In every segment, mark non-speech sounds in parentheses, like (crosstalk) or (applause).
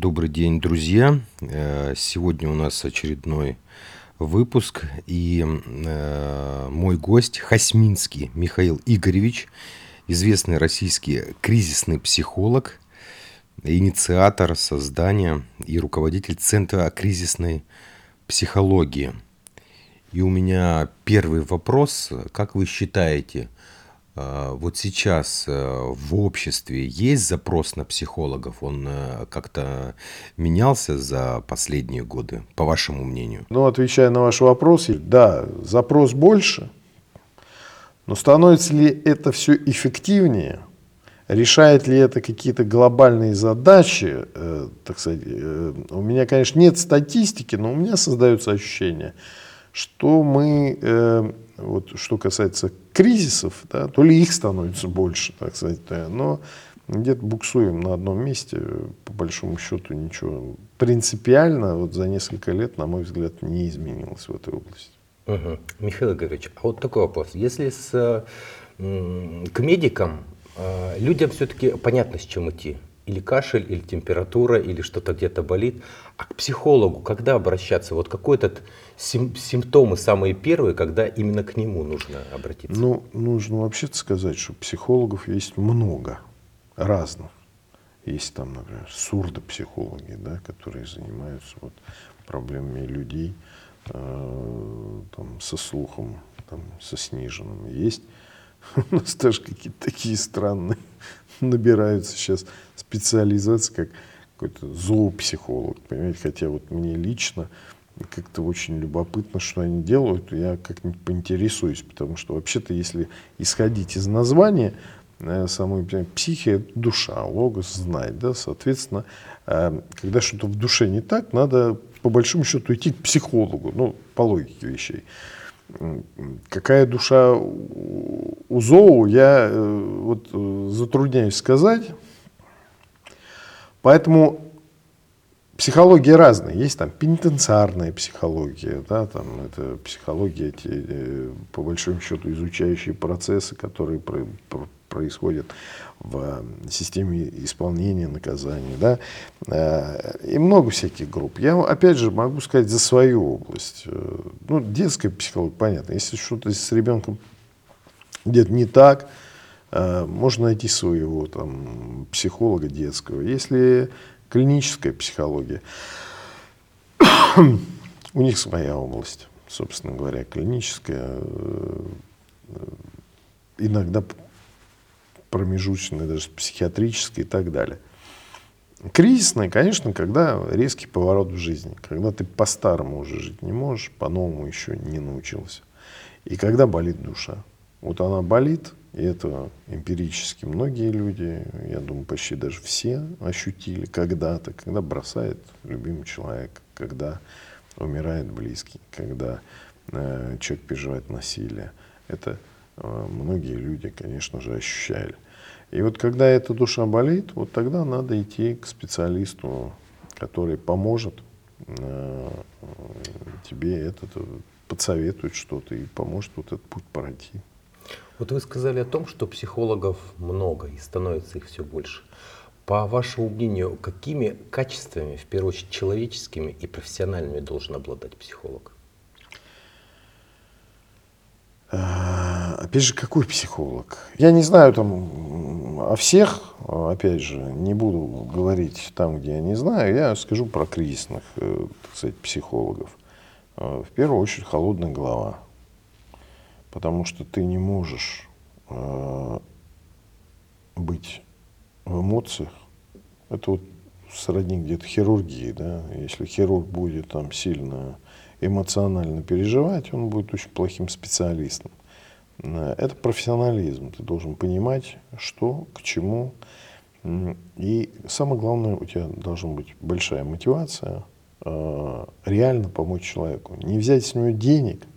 Добрый день, друзья. Э, сегодня у нас очередной выпуск, и э, мой гость Хасминский Михаил Игоревич, известный российский кризисный психолог, инициатор создания и руководитель Центра кризисной психологии. И у меня первый вопрос. Как вы считаете, вот сейчас э, в обществе есть запрос на психологов? Он э, как-то менялся за последние годы, по вашему мнению? Ну, отвечая на ваш вопрос, да, запрос больше, но становится ли это все эффективнее? Решает ли это какие-то глобальные задачи, э, так сказать, у меня, конечно, нет статистики, но у меня создается ощущение, что мы, э, вот, что касается кризисов, да, то ли их становится больше, так сказать, да, но где-то буксуем на одном месте, по большому счету ничего принципиально вот за несколько лет, на мой взгляд, не изменилось в этой области. Угу. Михаил Игоревич, а вот такой вопрос. Если с, к медикам а, людям все-таки понятно, с чем идти. Или кашель, или температура, или что-то где-то болит. А к психологу когда обращаться? Вот какой этот сим симптомы самые первые, когда именно к нему нужно обратиться? Ну, нужно вообще сказать, что психологов есть много разных. Есть там, например, сурдопсихологи, да, которые занимаются вот проблемами людей э, там, со слухом, там, со сниженным. Есть (laughs) У нас тоже какие-то такие странные (laughs) набираются сейчас специализации, как какой-то зоопсихолог, понимаете, хотя вот мне лично как-то очень любопытно, что они делают, я как-нибудь поинтересуюсь, потому что вообще-то, если исходить из названия, э, самой психия – душа, логос знать, да, соответственно, э, когда что-то в душе не так, надо по большому счету идти к психологу, ну, по логике вещей. Какая душа у зоу, я э, вот э, затрудняюсь сказать. Поэтому психология разная. Есть там пенитенциарная психология, да, там это психология, эти, по большому счету, изучающие процессы, которые происходят в системе исполнения наказания, да, и много всяких групп. Я, опять же, могу сказать за свою область. Ну, детская психология, понятно. Если что-то с ребенком где-то не так, э, можно найти своего там, психолога детского. Если клиническая психология, (coughs) у них своя область, собственно говоря, клиническая, э, иногда промежуточная, даже психиатрическая и так далее. Кризисная, конечно, когда резкий поворот в жизни, когда ты по-старому уже жить не можешь, по-новому еще не научился. И когда болит душа. Вот она болит, и это эмпирически многие люди, я думаю, почти даже все ощутили когда-то, когда бросает любимый человек, когда умирает близкий, когда э, человек переживает насилие. Это многие люди, конечно же, ощущали. И вот когда эта душа болит, вот тогда надо идти к специалисту, который поможет э, тебе этот, подсоветует что-то и поможет вот этот путь пройти. Вот вы сказали о том, что психологов много и становится их все больше. По вашему мнению, какими качествами, в первую очередь человеческими и профессиональными, должен обладать психолог? Опять же, какой психолог? Я не знаю там о всех, опять же, не буду говорить там, где я не знаю, я скажу про кризисных, э, так сказать, психологов. Э, в первую очередь, холодная голова потому что ты не можешь э, быть в эмоциях. Это вот сродни где-то хирургии, да. Если хирург будет там сильно эмоционально переживать, он будет очень плохим специалистом. Э, это профессионализм. Ты должен понимать, что, к чему. И самое главное, у тебя должна быть большая мотивация э, реально помочь человеку. Не взять с него денег –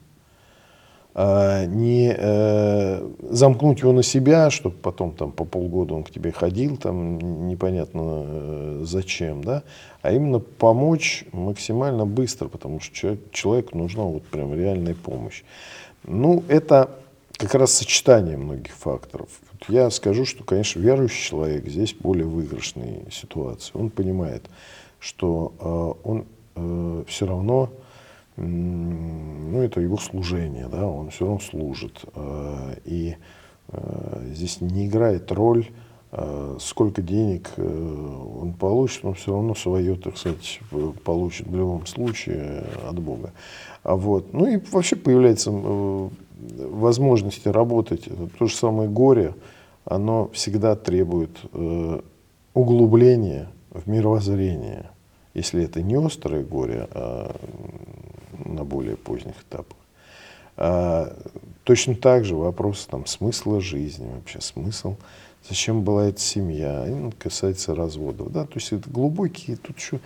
а, не э, замкнуть его на себя, чтобы потом там по полгода он к тебе ходил, там непонятно зачем, да, а именно помочь максимально быстро, потому что человек, человеку нужна вот прям реальная помощь. Ну, это как раз сочетание многих факторов. Вот я скажу, что, конечно, верующий человек здесь более выигрышной ситуации. Он понимает, что он все равно, ну, это его служение, да, он все равно служит. И здесь не играет роль а сколько денег э, он получит, он все равно свое, так сказать, получит в любом случае от Бога. А вот. Ну и вообще появляется э, возможности работать. То же самое горе, оно всегда требует э, углубления в мировоззрение. Если это не острое горе, а на более поздних этапах. А точно так же вопрос там, смысла жизни, вообще смысл зачем была эта семья, ну, касается разводов. Да? То есть это глубокие, тут еще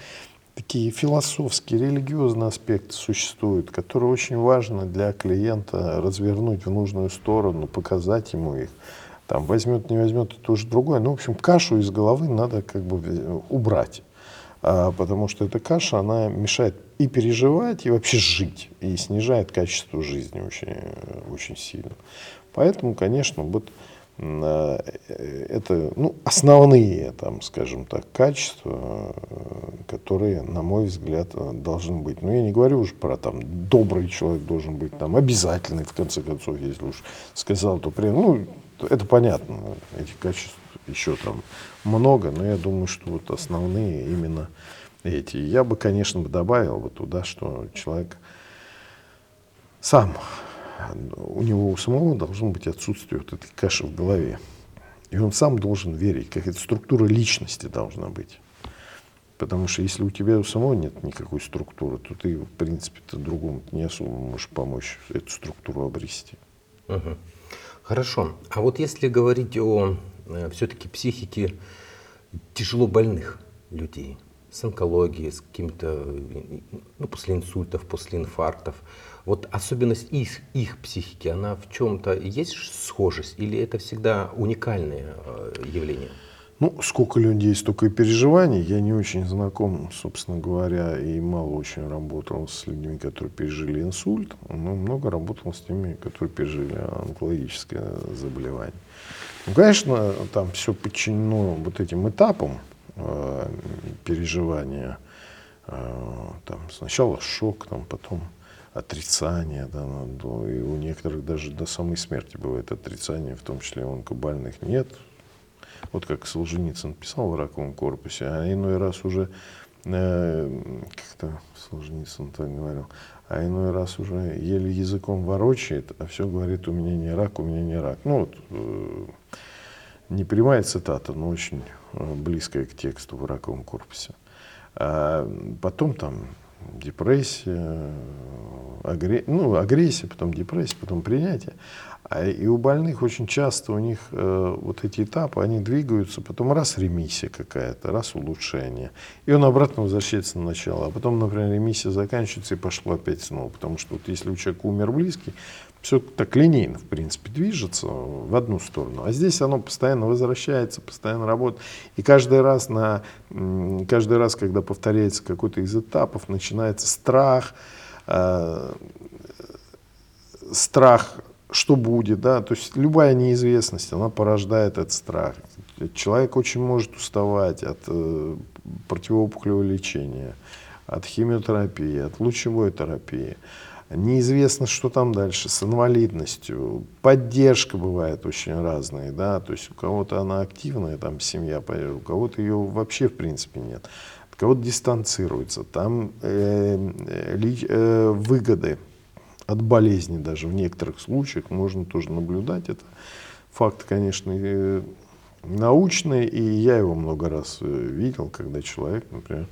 такие философские, религиозные аспекты существуют, которые очень важно для клиента развернуть в нужную сторону, показать ему их. Там возьмет, не возьмет, это уже другое. Ну, в общем, кашу из головы надо как бы убрать. А, потому что эта каша, она мешает и переживать, и вообще жить, и снижает качество жизни очень, очень сильно. Поэтому, конечно, вот Э, это ну, основные, там, скажем так, качества, э, которые, на мой взгляд, должны быть. Но я не говорю уже про там добрый человек должен быть там обязательный, в конце концов, если уж сказал, то при, ну, это понятно, этих качеств еще там много, но я думаю, что вот основные именно эти. Я бы, конечно, добавил вот туда, что человек сам у него у самого должно быть отсутствие вот этой каши в голове. И он сам должен верить, какая-то структура личности должна быть. Потому что если у тебя у самого нет никакой структуры, то ты, в принципе, -то другому не особо можешь помочь эту структуру обрести. Угу. Хорошо. А вот если говорить о э, все-таки психике тяжело больных людей, с онкологией, с какими-то, ну, после инсультов, после инфарктов, вот особенность их, их психики, она в чем-то есть схожесть или это всегда уникальное э, явление? Ну, сколько людей, столько и переживаний. Я не очень знаком, собственно говоря, и мало очень работал с людьми, которые пережили инсульт, но много работал с теми, которые пережили онкологическое заболевание. Ну, конечно, там все подчинено вот этим этапам переживания. Э, там сначала шок, там, потом отрицание, да, ну, и у некоторых даже до самой смерти бывает отрицание, в том числе у онкобальных нет. Вот как Солженицын писал в раковом корпусе, а иной раз уже, э, как-то Солженицын так говорил, а иной раз уже еле языком ворочает, а все говорит, у меня не рак, у меня не рак. Ну вот, э, не прямая цитата, но очень э, близкая к тексту в раковом корпусе. А потом там депрессия, агре... ну, агрессия, потом депрессия, потом принятие. А и у больных очень часто у них э, вот эти этапы, они двигаются, потом раз ремиссия какая-то, раз улучшение. И он обратно возвращается на начало. А потом, например, ремиссия заканчивается и пошло опять снова. Потому что вот если у человека умер близкий, все так линейно, в принципе, движется в одну сторону. А здесь оно постоянно возвращается, постоянно работает. И каждый раз, на, каждый раз когда повторяется какой-то из этапов, начинается страх, э, страх, что будет, да, то есть любая неизвестность, она порождает этот страх. Человек очень может уставать от э, противоопухолевого лечения, от химиотерапии, от лучевой терапии неизвестно, что там дальше, с инвалидностью. Поддержка бывает очень разная, да, то есть у кого-то она активная, там семья, у кого-то ее вообще в принципе нет. Кого-то дистанцируется, там э, э, э, выгоды от болезни даже в некоторых случаях можно тоже наблюдать. Это факт, конечно, э, научный, и я его много раз э, видел, когда человек, например,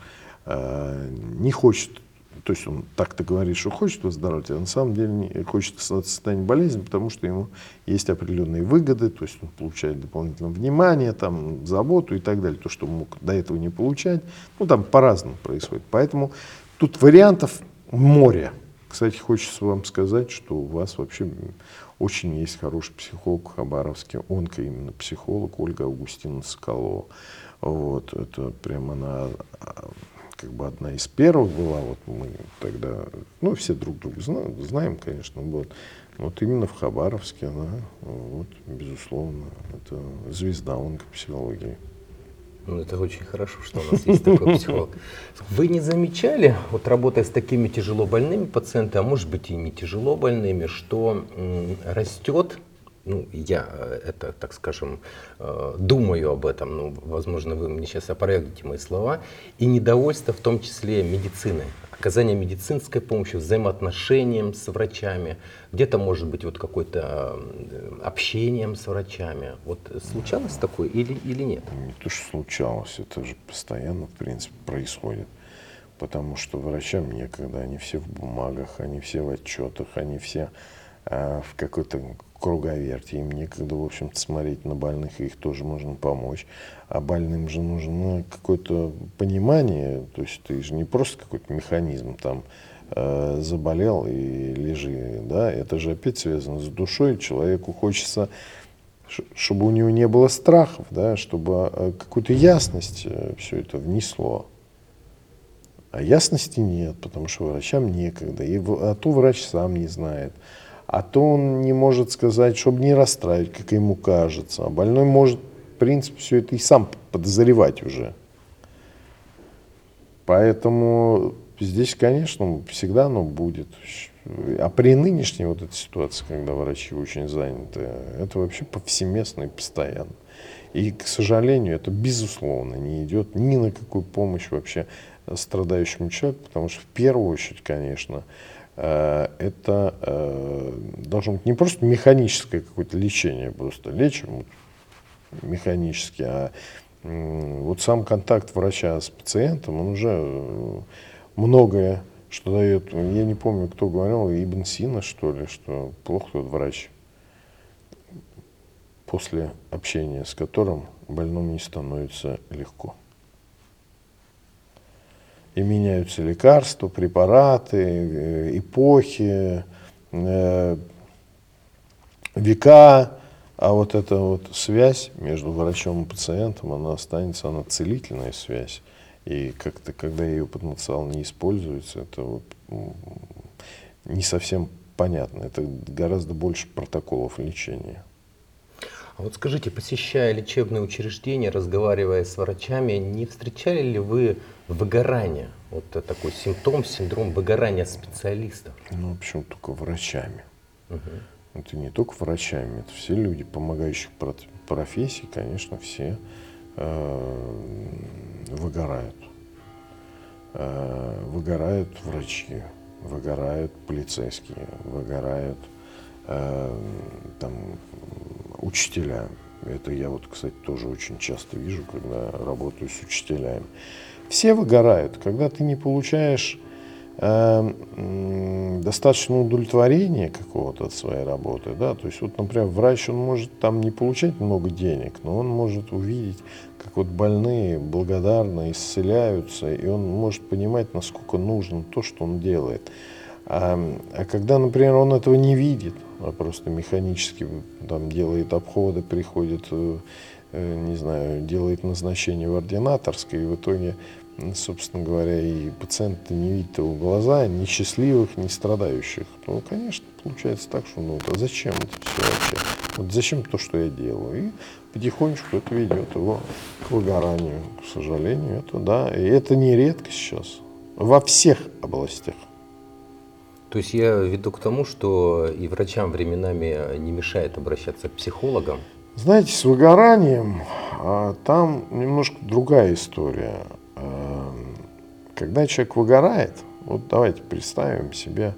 не хочет то есть он так-то говорит, что хочет выздоровить, а на самом деле не хочет состояние болезни, потому что ему есть определенные выгоды, то есть он получает дополнительное внимание, там, заботу и так далее, то, что мог до этого не получать. Ну, там по-разному происходит. Поэтому тут вариантов море. Кстати, хочется вам сказать, что у вас вообще очень есть хороший психолог в Хабаровске, онко именно психолог Ольга Августина Соколова. Вот, это прямо она как бы одна из первых была, вот мы тогда, ну, все друг друга знаем, знаем конечно, вот, вот именно в Хабаровске она, вот, безусловно, это звезда онкопсихологии. Ну, это очень хорошо, что у нас есть такой психолог. Вы не замечали, вот работая с такими тяжело больными пациентами, а может быть и не тяжело больными, что растет ну, я э, это, так скажем, э, думаю об этом, ну, возможно, вы мне сейчас опровергнете мои слова, и недовольство в том числе медицины, оказание медицинской помощи, взаимоотношением с врачами, где-то, может быть, вот какое-то э, общением с врачами. Вот случалось такое или, или нет? Не то, что случалось, это же постоянно, в принципе, происходит. Потому что врачам некогда, они все в бумагах, они все в отчетах, они все в какой-то круговерти, им некогда, в общем-то, смотреть на больных, их тоже можно помочь. А больным же нужно какое-то понимание, то есть ты же не просто какой-то механизм там э, заболел и лежи, да, это же опять связано с душой, человеку хочется чтобы у него не было страхов, да, чтобы э, какую-то ясность э, все это внесло. А ясности нет, потому что врачам некогда, и, а то врач сам не знает а то он не может сказать, чтобы не расстраивать, как ему кажется. А больной может, в принципе, все это и сам подозревать уже. Поэтому здесь, конечно, всегда оно будет. А при нынешней вот этой ситуации, когда врачи очень заняты, это вообще повсеместно и постоянно. И, к сожалению, это безусловно не идет ни на какую помощь вообще страдающему человеку, потому что в первую очередь, конечно, это э, должно быть не просто механическое какое-то лечение, просто лечим механически, а вот сам контакт врача с пациентом, он уже э, многое, что дает, я не помню, кто говорил, Ибн Сина, что ли, что плохо тот врач, после общения с которым больному не становится легко и меняются лекарства, препараты, э, эпохи, э, века, а вот эта вот связь между врачом и пациентом, она останется, она целительная связь. И как-то, когда ее потенциал не используется, это вот не совсем понятно. Это гораздо больше протоколов лечения. А вот скажите, посещая лечебные учреждения, разговаривая с врачами, не встречали ли вы выгорание? Вот такой симптом, синдром выгорания специалистов. Ну, почему только врачами? Угу. Это не только врачами, это все люди, помогающих профессии, конечно, все э, выгорают. Э, выгорают врачи, выгорают полицейские, выгорают э, там учителя. Это я вот, кстати, тоже очень часто вижу, когда работаю с учителями. Все выгорают, когда ты не получаешь э, достаточно удовлетворения какого-то от своей работы, да, то есть вот, например, врач, он может там не получать много денег, но он может увидеть, как вот больные благодарно исцеляются, и он может понимать, насколько нужно то, что он делает. А, а когда, например, он этого не видит, а просто механически там делает обходы, приходит, э, э, не знаю, делает назначение в ординаторской, и в итоге, собственно говоря, и пациент не видит его глаза, ни счастливых, ни страдающих, то, конечно, получается так, что ну, а зачем это все вообще? Вот зачем то, что я делаю? И потихонечку это ведет его к выгоранию, к сожалению. Это, да, и это не редко сейчас во всех областях. То есть я веду к тому, что и врачам временами не мешает обращаться к психологам. Знаете, с выгоранием а, там немножко другая история. А, когда человек выгорает, вот давайте представим себе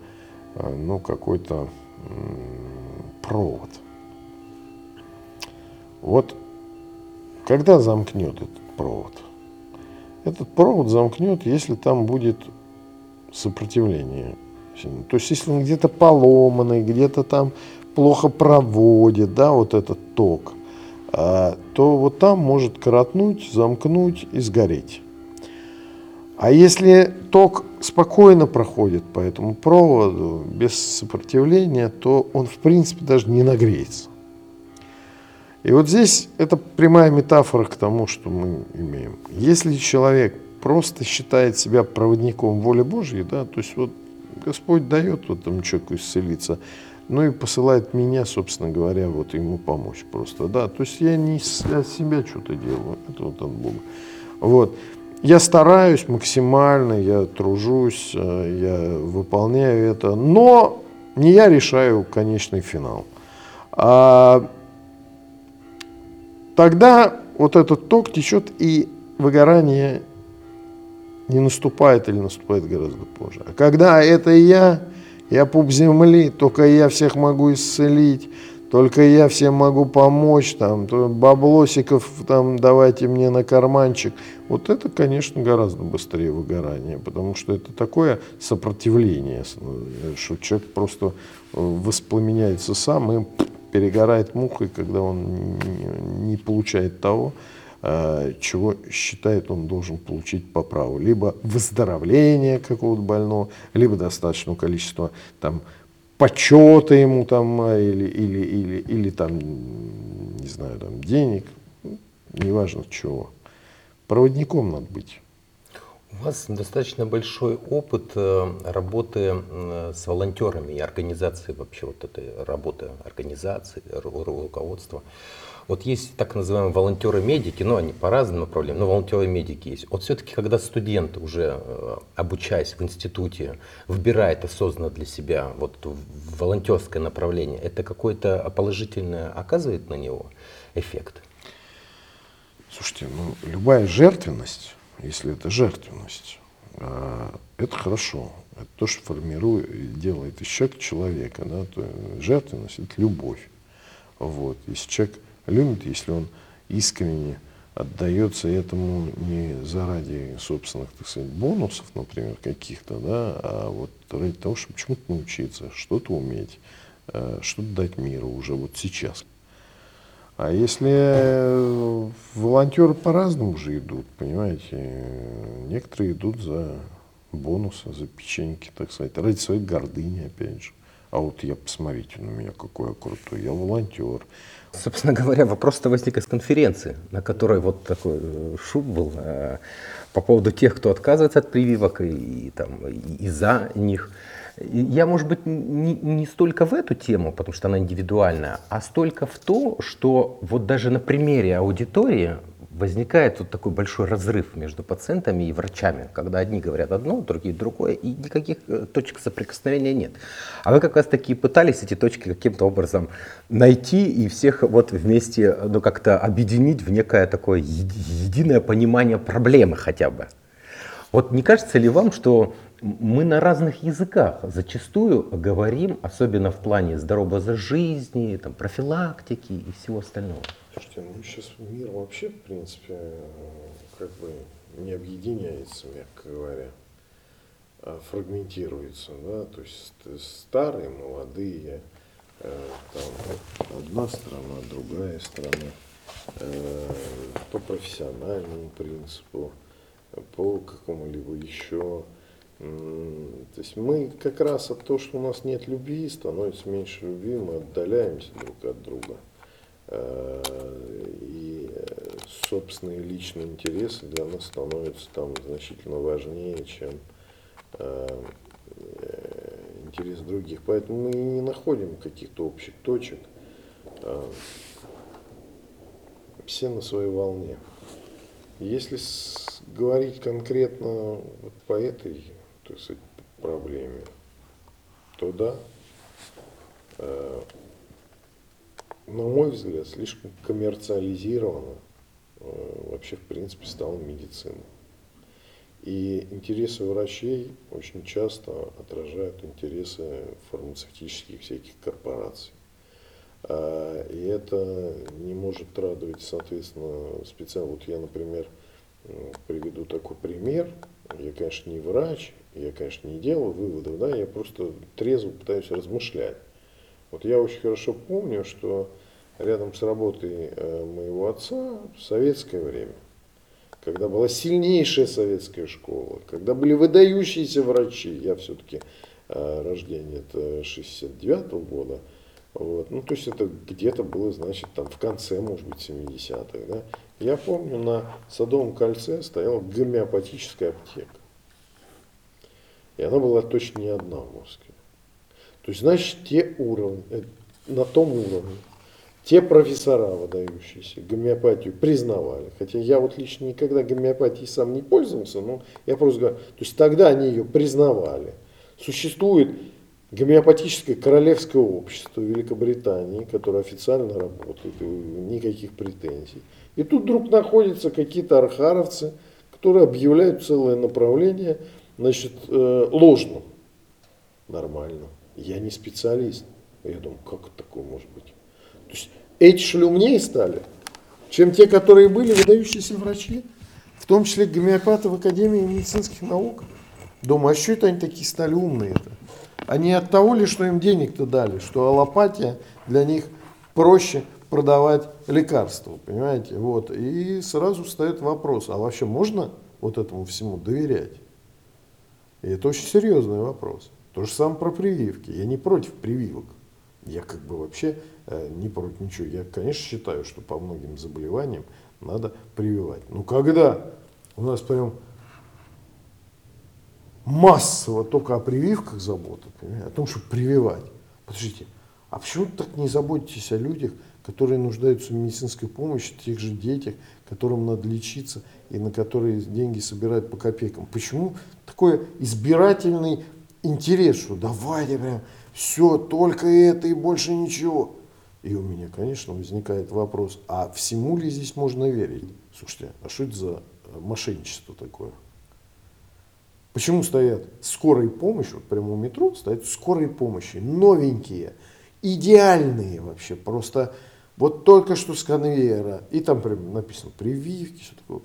а, ну, какой-то провод. Вот когда замкнет этот провод? Этот провод замкнет, если там будет сопротивление то есть, если он где-то поломанный, где-то там плохо проводит, да, вот этот ток, а, то вот там может коротнуть, замкнуть и сгореть. А если ток спокойно проходит по этому проводу, без сопротивления, то он в принципе даже не нагреется. И вот здесь это прямая метафора к тому, что мы имеем. Если человек просто считает себя проводником воли Божьей, да, то есть вот Господь дает вот этому человеку исцелиться. ну и посылает меня, собственно говоря, вот ему помочь просто, да. То есть я не для себя что-то делаю, это вот от Бога. Вот. Я стараюсь максимально, я тружусь, э, я выполняю это, но не я решаю конечный финал. А тогда вот этот ток течет, и выгорание не наступает или наступает гораздо позже. А когда это я, я пуп земли, только я всех могу исцелить, только я всем могу помочь, там, баблосиков там давайте мне на карманчик. Вот это, конечно, гораздо быстрее выгорание, потому что это такое сопротивление, что человек просто воспламеняется сам и перегорает мухой, когда он не получает того, чего считает он должен получить по праву. Либо выздоровление какого-то больного, либо достаточного количества там, почета ему там, а, или, или, или, или там, не знаю, там, денег, неважно чего. Проводником надо быть. У вас достаточно большой опыт э, работы с волонтерами и организации вообще вот этой работы организации, руководства. Вот есть так называемые волонтеры-медики, но они по разным направлениям, но волонтеры-медики есть. Вот все-таки, когда студент уже э, обучаясь в институте, выбирает осознанно для себя вот волонтерское направление, это какое-то положительное оказывает на него эффект? Слушайте, ну любая жертвенность, если это жертвенность, э, это хорошо. Это то, что формирует, делает из человека. Да? То жертвенность – это любовь. Вот. Если человек любит, если он искренне отдается этому не заради собственных, так сказать, бонусов, например, каких-то, да, а вот ради того, чтобы чему-то научиться, что-то уметь, э, что-то дать миру уже вот сейчас. А если э, волонтеры по-разному же идут, понимаете, некоторые идут за бонусы, за печеньки, так сказать, ради своей гордыни, опять же. А вот я, посмотрите на меня, какой я крутой, я волонтер. Собственно говоря, вопрос-то возник из конференции, на которой вот такой э, шум был э, по поводу тех, кто отказывается от прививок и, и, там, и, и за них. Я, может быть, не, не столько в эту тему, потому что она индивидуальная, а столько в то, что вот даже на примере аудитории возникает вот такой большой разрыв между пациентами и врачами, когда одни говорят одно, другие другое, и никаких э, точек соприкосновения нет. А вы как раз таки пытались эти точки каким-то образом найти и всех вот вместе ну, как-то объединить в некое такое единое понимание проблемы хотя бы. Вот не кажется ли вам, что мы на разных языках зачастую говорим, особенно в плане здорового жизни, там, профилактики и всего остального? Слушайте, ну сейчас мир вообще, в принципе, как бы не объединяется, мягко говоря, а фрагментируется, да, то есть старые, молодые, э, там одна страна, другая страна, э, по профессиональному принципу, по какому-либо еще. То есть мы как раз от того, что у нас нет любви, становится меньше любви, мы отдаляемся друг от друга. Э, и собственные личные интересы для нас становятся там значительно важнее, чем э, интерес других. Поэтому мы не находим каких-то общих точек. Э, все на своей волне. Если говорить конкретно вот по этой так сказать, проблеме, то да, на мой взгляд, слишком коммерциализирована э, вообще, в принципе, стала медицина. И интересы врачей очень часто отражают интересы фармацевтических всяких корпораций. А, и это не может радовать, соответственно, специально. Вот я, например, приведу такой пример. Я, конечно, не врач, я, конечно, не делаю выводов, да, я просто трезво пытаюсь размышлять. Вот я очень хорошо помню, что рядом с работой э, моего отца в советское время, когда была сильнейшая советская школа, когда были выдающиеся врачи, я все-таки э, рождение это 69 -го года, вот, ну, то есть это где-то было, значит, там в конце, может быть, 70-х, да. Я помню, на Садовом кольце стояла гомеопатическая аптека. И она была точно не одна в Москве. То есть, значит, те уровни, э, на том уровне, те профессора, выдающиеся, гомеопатию признавали. Хотя я вот лично никогда гомеопатией сам не пользовался, но я просто говорю, то есть тогда они ее признавали. Существует гомеопатическое королевское общество Великобритании, которое официально работает, никаких претензий. И тут вдруг находятся какие-то архаровцы, которые объявляют целое направление значит, э, ложным. Нормально. Я не специалист. Я думаю, как такое может быть? То есть эти шли умнее стали, чем те, которые были выдающиеся врачи, в том числе гомеопаты в Академии медицинских наук. Думаю, а что это они такие стали умные-то? Они от того ли, что им денег-то дали, что аллопатия для них проще продавать лекарства, понимаете? Вот. И сразу встает вопрос, а вообще можно вот этому всему доверять? И это очень серьезный вопрос. То же самое про прививки. Я не против прививок. Я как бы вообще э, не против ничего. Я, конечно, считаю, что по многим заболеваниям надо прививать. Но когда у нас прям массово только о прививках забота, о том, чтобы прививать. Подождите, а почему так не заботитесь о людях, которые нуждаются в медицинской помощи, тех же детях, которым надо лечиться и на которые деньги собирают по копейкам? Почему такой избирательный интерес, что давайте прям все, только это и больше ничего? И у меня, конечно, возникает вопрос, а всему ли здесь можно верить? Слушайте, а что это за мошенничество такое? Почему стоят скорые помощи, вот прямо у метро стоят скорые помощи, новенькие, идеальные вообще, просто вот только что с конвейера, и там прям написано прививки, все такое.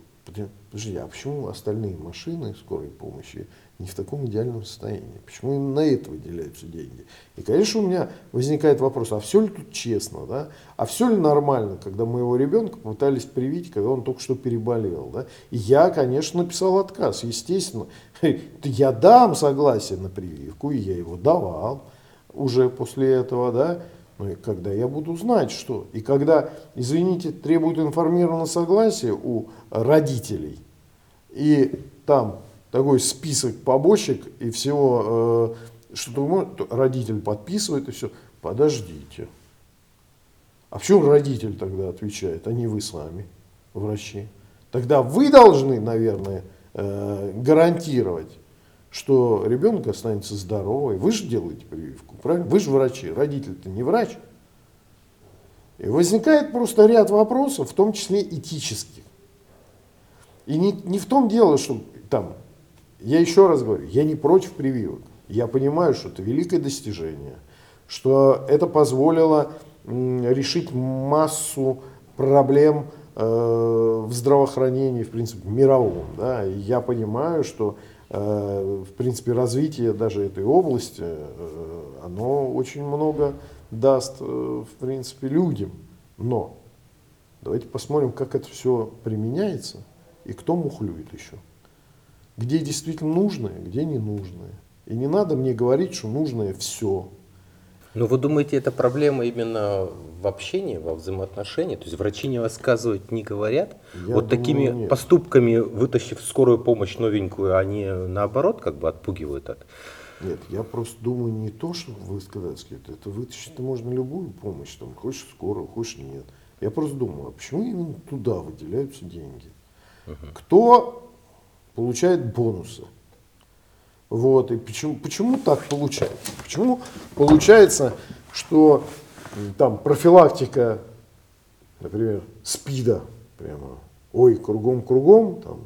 Подожди, а почему остальные машины скорой помощи не в таком идеальном состоянии? Почему именно на это выделяются деньги? И, конечно, у меня возникает вопрос, а все ли тут честно, да? А все ли нормально, когда моего ребенка пытались привить, когда он только что переболел, да? И я, конечно, написал отказ, естественно. (laughs) Я дам согласие на прививку, и я его давал уже после этого, да? Ну и когда я буду знать, что. И когда, извините, требуют информированного согласия у родителей, и там такой список побочек и всего, э, что родитель подписывает и все. Подождите. А почему родитель тогда отвечает, а не вы сами, врачи? Тогда вы должны, наверное, э, гарантировать, что ребенок останется здоровый. Вы же делаете прививку, правильно? Вы же врачи, родитель-то не врач. И возникает просто ряд вопросов, в том числе этических. И не, не в том дело, что там, я еще раз говорю, я не против прививок. Я понимаю, что это великое достижение, что это позволило решить массу проблем э, в здравоохранении, в принципе, мировом. Да? И я понимаю, что в принципе, развитие даже этой области, э, оно очень много даст, э, в принципе, людям. Но давайте посмотрим, как это все применяется и кто мухлюет еще. Где действительно нужное, где не нужное. И не надо мне говорить, что нужное все. Ну, вы думаете, это проблема именно в общении, во взаимоотношении? То есть врачи не рассказывают, не говорят? Я вот думаю, такими нет. поступками, вытащив скорую помощь новенькую, они наоборот как бы отпугивают от... Нет, я просто думаю не то, что вы сказали, это вытащить можно любую помощь, там, хочешь скорую, хочешь нет. Я просто думаю, а почему именно туда выделяются деньги? Угу. Кто получает бонусы? Вот, и почему, почему так получается? Почему получается, что там профилактика, например, СПИДа, прямо, ой, кругом-кругом, там,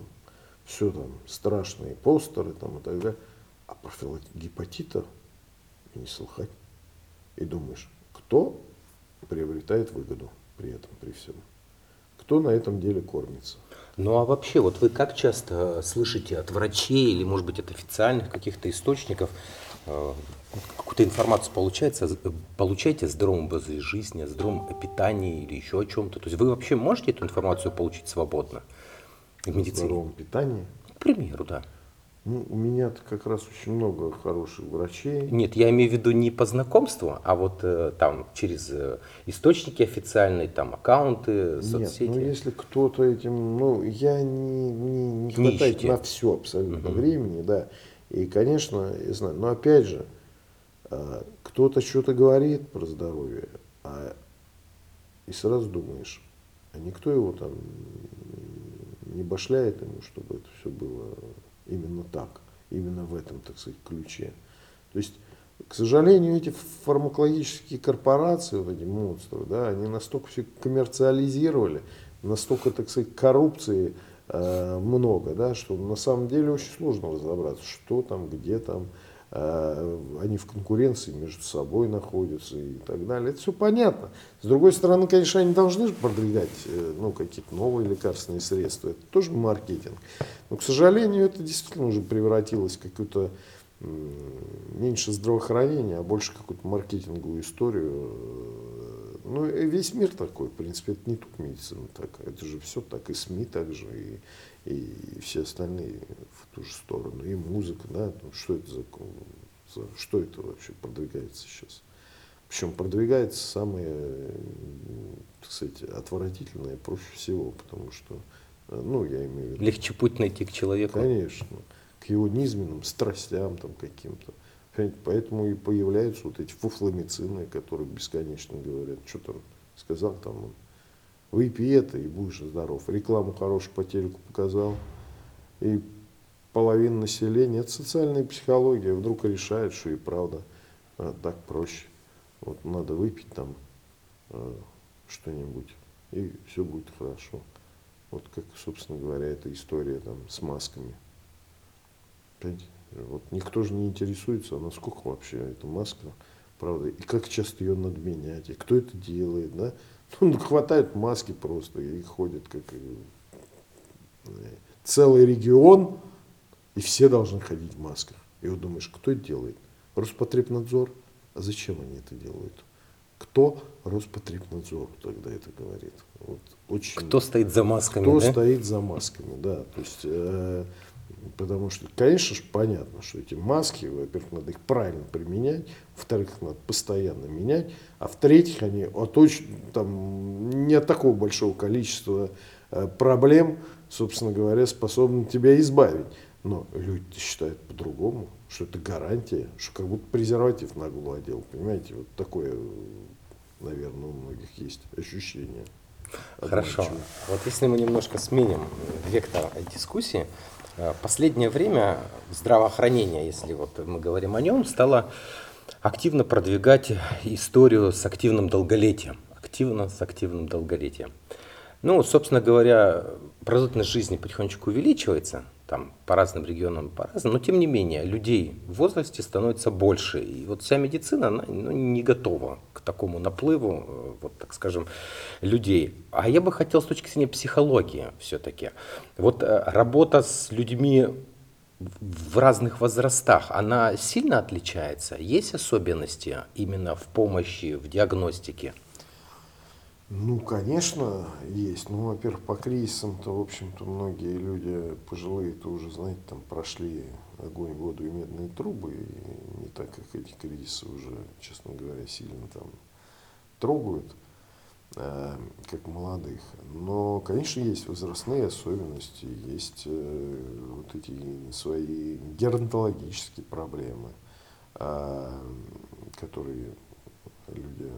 все там, страшные постеры там и так далее, а профилактика гепатита и не слыхать. И думаешь, кто приобретает выгоду при этом, при всем? Кто на этом деле кормится? Ну а вообще, вот вы как часто слышите от врачей или, может быть, от официальных каких-то источников э, какую-то информацию получается, получаете о здоровом образе жизни, о здоровом питании или еще о чем-то? То есть вы вообще можете эту информацию получить свободно в медицине? О здоровом питании? К примеру, да. Ну, у меня как раз очень много хороших врачей. Нет, я имею в виду не по знакомству, а вот э, там через э, источники официальные, там аккаунты, соцсети. Нет, ну если кто-то этим, ну я не, не, не хватает не на все абсолютно угу. времени, да. И, конечно, я знаю, но опять же, А, кто-то что-то говорит про здоровье, а и сразу думаешь, а никто его там не башляет ему, чтобы это все было именно так, именно в этом, так сказать, ключе. То есть, к сожалению, эти фармакологические корпорации, вот эти монстры, да, они настолько все коммерциализировали, настолько, так сказать, коррупции э, много, да, что на самом деле очень сложно разобраться, что там, где там, они в конкуренции между собой находятся и так далее. Это все понятно. С другой стороны, конечно, они должны продвигать э, ну, какие-то новые лекарственные средства. Это тоже маркетинг. Но, к сожалению, это действительно уже превратилось в какую-то меньше здравоохранения, а больше какую-то маркетинговую историю. Ну, весь мир такой, в принципе, это не только медицина так, это же все так, и СМИ также, и, и все остальные в ту же сторону, и музыка, да, ну, что это за, за что это вообще продвигается сейчас. Причем продвигается самое, так сказать, отвратительное проще всего, потому что, ну, я имею в виду... Легче путь найти к человеку. Конечно, к его низменным страстям там каким-то. Поэтому и появляются вот эти фуфломицины, которые бесконечно говорят, что там сказал там он, выпей это и будешь здоров. Рекламу хорошую по телеку показал. И половина населения, это социальная психология, вдруг решает, что и правда а, так проще. Вот надо выпить там а, что-нибудь, и все будет хорошо. Вот как, собственно говоря, эта история там с масками. Понимаете? Вот никто же не интересуется, а насколько вообще эта маска, правда, и как часто ее надо менять, и кто это делает, да? (laughs) Ну, хватает маски просто и ходят как э, целый регион, и все должны ходить в масках. И вот думаешь, кто это делает? Роспотребнадзор? А зачем они это делают? Кто Роспотребнадзор тогда это говорит? Вот очень... Кто стоит за масками? Кто да? стоит за масками, да. То есть, э, потому что, конечно же, понятно, что эти маски, во-первых, надо их правильно применять, во-вторых, их надо постоянно менять, а в-третьих, они от очень, там, не от такого большого количества э, проблем, собственно говоря, способны тебя избавить. Но люди считают по-другому, что это гарантия, что как будто презерватив на голову одел. Понимаете, вот такое, наверное, у многих есть ощущение. Хорошо. Вот если мы немножко сменим вектор дискуссии, э, последнее время здравоохранение, если вот мы говорим о нем, стало активно продвигать историю с активным долголетием. Активно с активным долголетием. Ну, собственно говоря, продолжительность жизни потихонечку увеличивается, там по разным регионам по-разному, но тем не менее людей в возрасте становится больше. И вот вся медицина она, ну, не готова к такому наплыву, э, вот так скажем, людей. А я бы хотел с точки зрения психологии все-таки. Вот э, работа с людьми в разных возрастах, она сильно отличается? Есть особенности именно в помощи, в диагностике? Ну, конечно, есть. Ну, во-первых, по кризисам-то, в общем-то, многие люди пожилые-то уже, знаете, там прошли огонь, воду и медные трубы, и не так, как эти кризисы уже, честно говоря, сильно там трогают, э, как молодых. Но, конечно, есть возрастные особенности, есть э, вот эти свои геронтологические проблемы, э, которые люди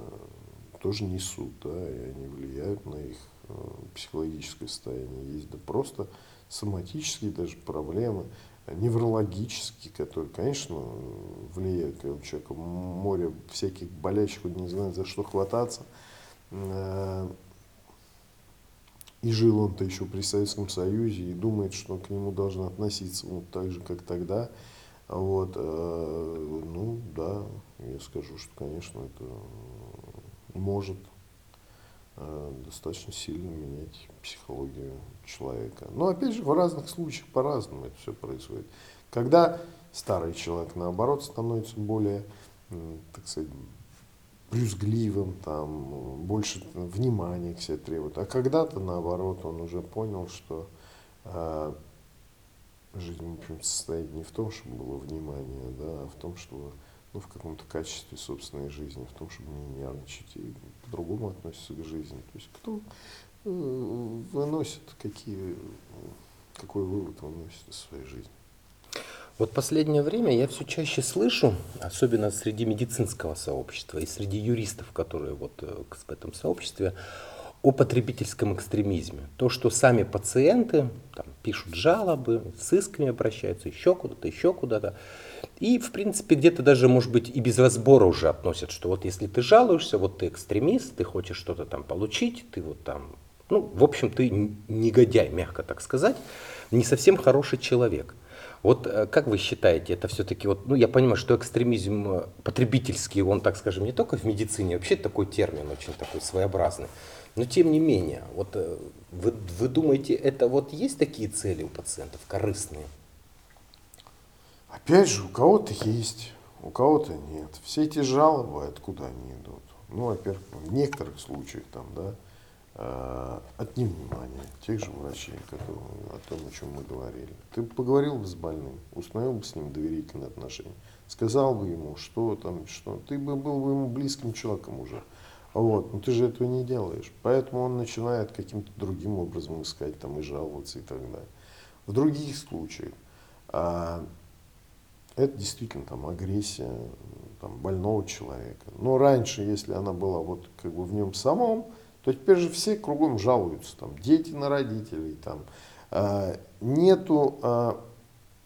тоже несут, да, и они влияют на их э, психологическое состояние. Есть да просто соматические даже проблемы, неврологические, которые, конечно, влияют, у человека море всяких болячек, он не знает, за что хвататься. Э, и жил он-то еще при Советском Союзе и думает, что к нему должны относиться вот так же, как тогда. Вот, э, ну да, я скажу, что, конечно, это может э, достаточно сильно менять психологию человека. Но опять же, в разных случаях по-разному это все происходит. Когда старый человек, наоборот, становится более, так сказать, брюзгливым, там, больше внимания к себе требует. А когда-то, наоборот, он уже понял, что э, жизнь, в общем состоит не в том, чтобы было внимание, да, а в том, чтобы ну, в каком-то качестве собственной жизни, в том, чтобы не нервничать и по-другому относиться к жизни. То есть кто э, выносит, какие, какой вывод выносит из своей жизни. Вот последнее время я все чаще слышу, особенно среди медицинского сообщества и среди юристов, которые вот э, в этом сообществе, о потребительском экстремизме. То, что сами пациенты там, пишут жалобы, с исками обращаются, еще куда-то, еще куда-то. И, в принципе, где-то даже, может быть, и без разбора уже относят, что вот если ты жалуешься, вот ты экстремист, ты хочешь что-то там получить, ты вот там, ну, в общем, ты негодяй, мягко так сказать, не совсем хороший человек. Вот э, как вы считаете, это все-таки, вот, ну я понимаю, что экстремизм э, потребительский, он, так скажем, не только в медицине, вообще такой термин очень такой своеобразный. Но тем не менее, вот э, вы, вы думаете, это вот есть такие цели у пациентов, корыстные? Опять же, у кого-то есть, у кого-то нет. Все эти жалобы, откуда они идут? Ну, во-первых, в некоторых случаях там, да, э, от невнимания тех же врачей, которые, о том, о чем мы говорили. Ты поговорил бы с больным, установил бы с ним доверительные отношения, сказал бы ему, что там, что. Ты бы был бы ему близким человеком уже. Вот. Но ты же этого не делаешь. Поэтому он начинает каким-то другим образом искать там, и жаловаться и так далее. В других случаях а, это действительно там, агрессия там, больного человека. Но раньше, если она была вот, как бы в нем самом, то теперь же все кругом жалуются. Там, дети на родителей. Там, а, нету а,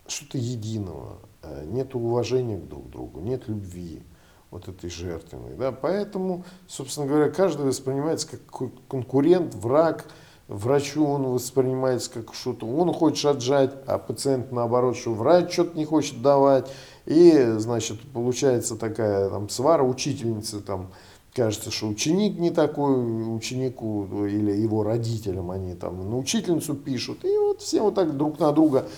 что-то единого. А, нет уважения друг к другу, нет любви вот этой жертвенной. Да? Поэтому, собственно говоря, каждый воспринимается как конкурент, враг. Врачу он воспринимается как что-то, он хочет отжать, а пациент наоборот, что врач что-то не хочет давать. И, значит, получается такая там свара учительницы, там, кажется, что ученик не такой, ученику или его родителям они там на учительницу пишут. И вот все вот так друг на друга,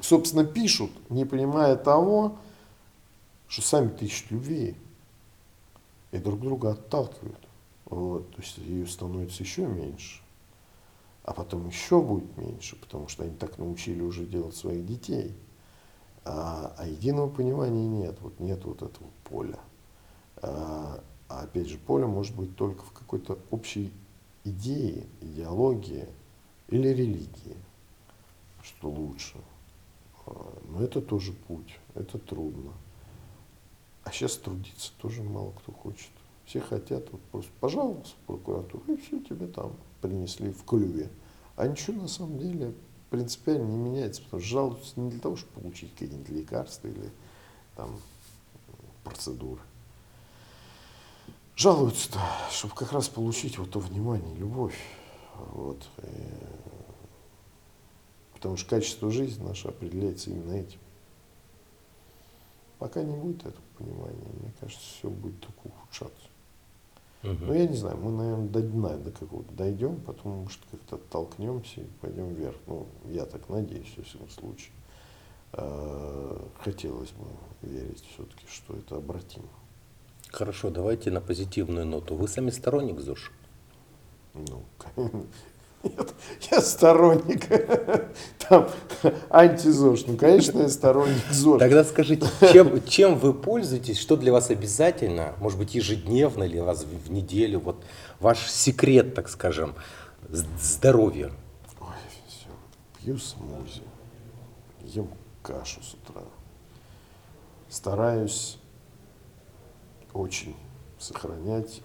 собственно, пишут, не понимая того, что сами ищут любви и друг друга отталкивают. Вот, то есть ее становится еще меньше. А потом еще будет меньше, потому что они так научили уже делать своих детей. А, а единого понимания нет, вот нет вот этого поля. А, а опять же, поле может быть только в какой-то общей идее, идеологии или религии, что лучше. А, но это тоже путь, это трудно. А сейчас трудиться тоже мало кто хочет. Все хотят, вот просто пожаловался в прокуратуру, и все тебе там принесли в клюве. А ничего на самом деле принципиально не меняется, потому что жалуются не для того, чтобы получить какие-нибудь лекарства или там процедуры. Жалуются-то, чтобы как раз получить вот то внимание, любовь. Вот. И... Потому что качество жизни наше определяется именно этим. Пока не будет этого понимания, мне кажется, все будет только ухудшаться. Угу. Ну, я не знаю, мы, наверное, до дна до какого-то дойдем, потом, может, как-то оттолкнемся и пойдем вверх. Ну, я так надеюсь, в всяком случае. А, хотелось бы верить все-таки, что это обратимо. Хорошо, давайте на позитивную ноту. Вы сами сторонник ЗОЖ? Ну, (laughs) нет, я сторонник (laughs) там антизож. Ну, конечно, я сторонник ЗОЖ. Тогда скажите, чем, чем вы пользуетесь, что для вас обязательно, может быть, ежедневно или раз в неделю, вот ваш секрет, так скажем, здоровья? Ой, все, пью смузи, ем кашу с утра. Стараюсь очень сохранять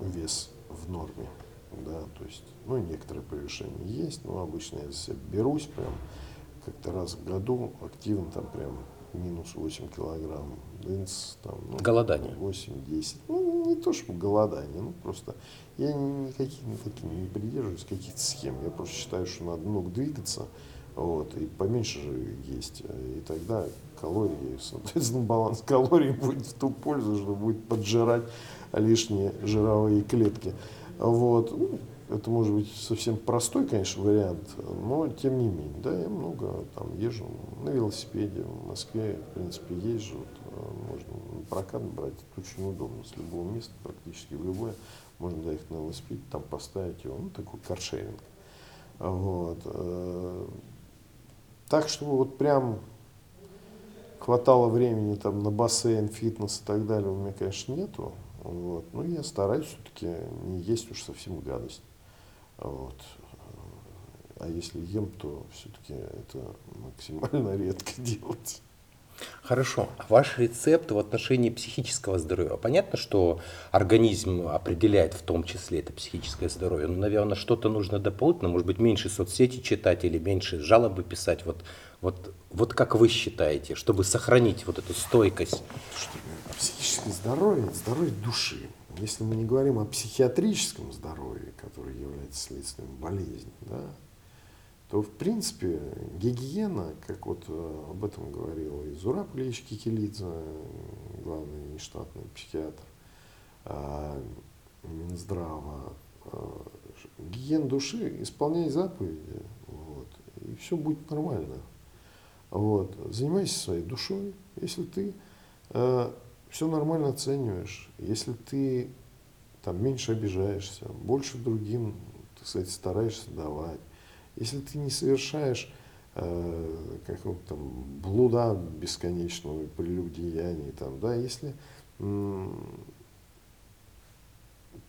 вес в норме. Да, то есть, ну, некоторые превышения есть, но обычно я за себя берусь прям как-то раз в году активно там прям минус 8 килограмм, дынц, там, ну, голодание. 8-10. Ну, не то, чтобы голодание, ну, просто я никаких таких не придерживаюсь каких-то схем. Я просто считаю, что надо много двигаться, вот, и поменьше же есть. И тогда калории, (laughs) соответственно, баланс калорий будет в ту пользу, что будет поджирать лишние жировые клетки. Вот. Ну, это может быть совсем простой, конечно, вариант, но тем не менее, да, я много там езжу на велосипеде, в Москве, в принципе, езжу, вот, э, можно прокат брать, это очень удобно, с любого места, практически в любое, можно доехать на велосипеде, там поставить его, ну, такой каршеринг. Вот. Э, так, чтобы вот прям хватало времени там на бассейн, фитнес и так далее, у меня, конечно, нету. Вот. Ну, я стараюсь все-таки не есть уж совсем гадость. Вот. А если ем, то все-таки это максимально (laughs) редко делать. Хорошо. А ваш рецепт в отношении психического здоровья? Понятно, что организм определяет в том числе это психическое здоровье. Но, наверное, что-то нужно дополнительно. Может быть, меньше соцсети читать или меньше жалобы писать. Вот, вот, вот как вы считаете, чтобы сохранить вот эту стойкость? Что психическое здоровье – это здоровье души. Если мы не говорим о психиатрическом здоровье, которое является следствием болезни, да, то, в принципе, гигиена, как вот э, об этом говорил и Зураб Ильич Кикелидзе, главный нештатный психиатр а, Минздрава, а, гигиена души, исполняй заповеди, вот, и все будет нормально. Вот. Занимайся своей душой, если ты э, все нормально оцениваешь, если ты там меньше обижаешься, больше другим, так сказать, стараешься давать, если ты не совершаешь э, какого-то там блуда бесконечного прелюдеяний, там, да, если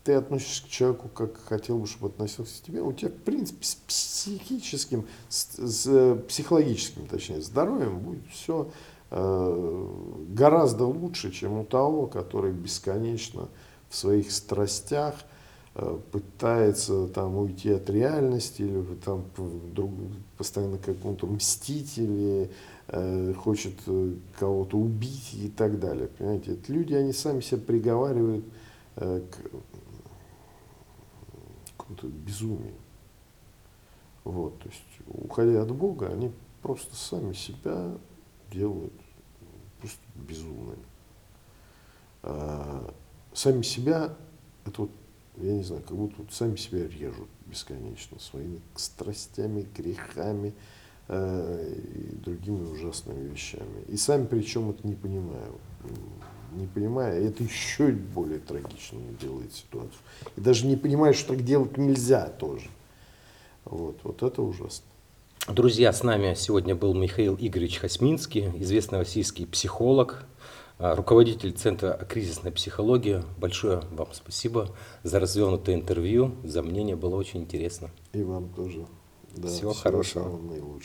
ты относишься к человеку, как хотел бы, чтобы относился к тебе, у тебя, в принципе, с психическим, с, с психологическим, точнее, здоровьем будет все э, гораздо лучше, чем у того, который бесконечно в своих страстях – Э, пытается там уйти от реальности или там друг, постоянно какому-то мстить или э, хочет э, кого-то убить и так далее. Понимаете, это люди, они сами себя приговаривают э, к какому-то безумию. Вот, то есть, уходя от Бога, они просто сами себя делают просто безумными. А, сами себя, это вот я не знаю, как будто вот сами себя режут бесконечно своими страстями, грехами э, и другими ужасными вещами. И сами причем это не понимаю. Не понимая, это еще более трагично делает ситуацию. И даже не понимаю, что так делать нельзя тоже. Вот, вот это ужасно. Друзья, с нами сегодня был Михаил Игоревич Хасминский, известный российский психолог, а, руководитель Центра кризисной психологии. Большое вам спасибо за развернутое интервью, за мнение, было очень интересно. И вам тоже. Да, всего, всего хорошего. Наилучшего.